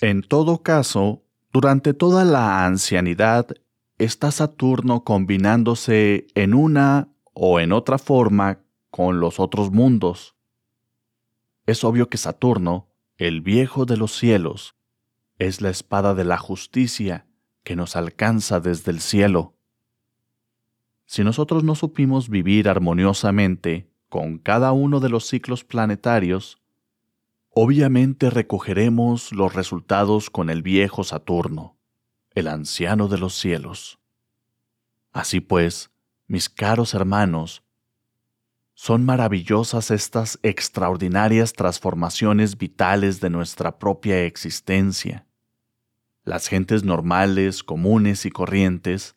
En todo caso, durante toda la ancianidad está Saturno combinándose en una o en otra forma con los otros mundos. Es obvio que Saturno, el viejo de los cielos, es la espada de la justicia que nos alcanza desde el cielo. Si nosotros no supimos vivir armoniosamente con cada uno de los ciclos planetarios, obviamente recogeremos los resultados con el viejo Saturno, el anciano de los cielos. Así pues, mis caros hermanos, son maravillosas estas extraordinarias transformaciones vitales de nuestra propia existencia. Las gentes normales, comunes y corrientes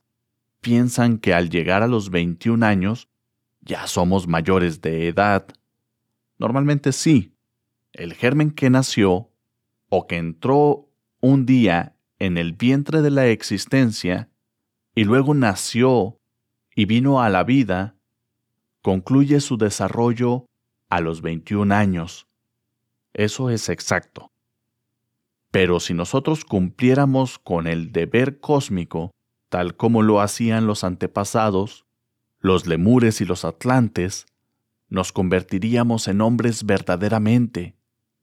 piensan que al llegar a los 21 años ya somos mayores de edad. Normalmente sí. El germen que nació o que entró un día en el vientre de la existencia y luego nació y vino a la vida, concluye su desarrollo a los 21 años. Eso es exacto. Pero si nosotros cumpliéramos con el deber cósmico, tal como lo hacían los antepasados, los lemures y los atlantes, nos convertiríamos en hombres verdaderamente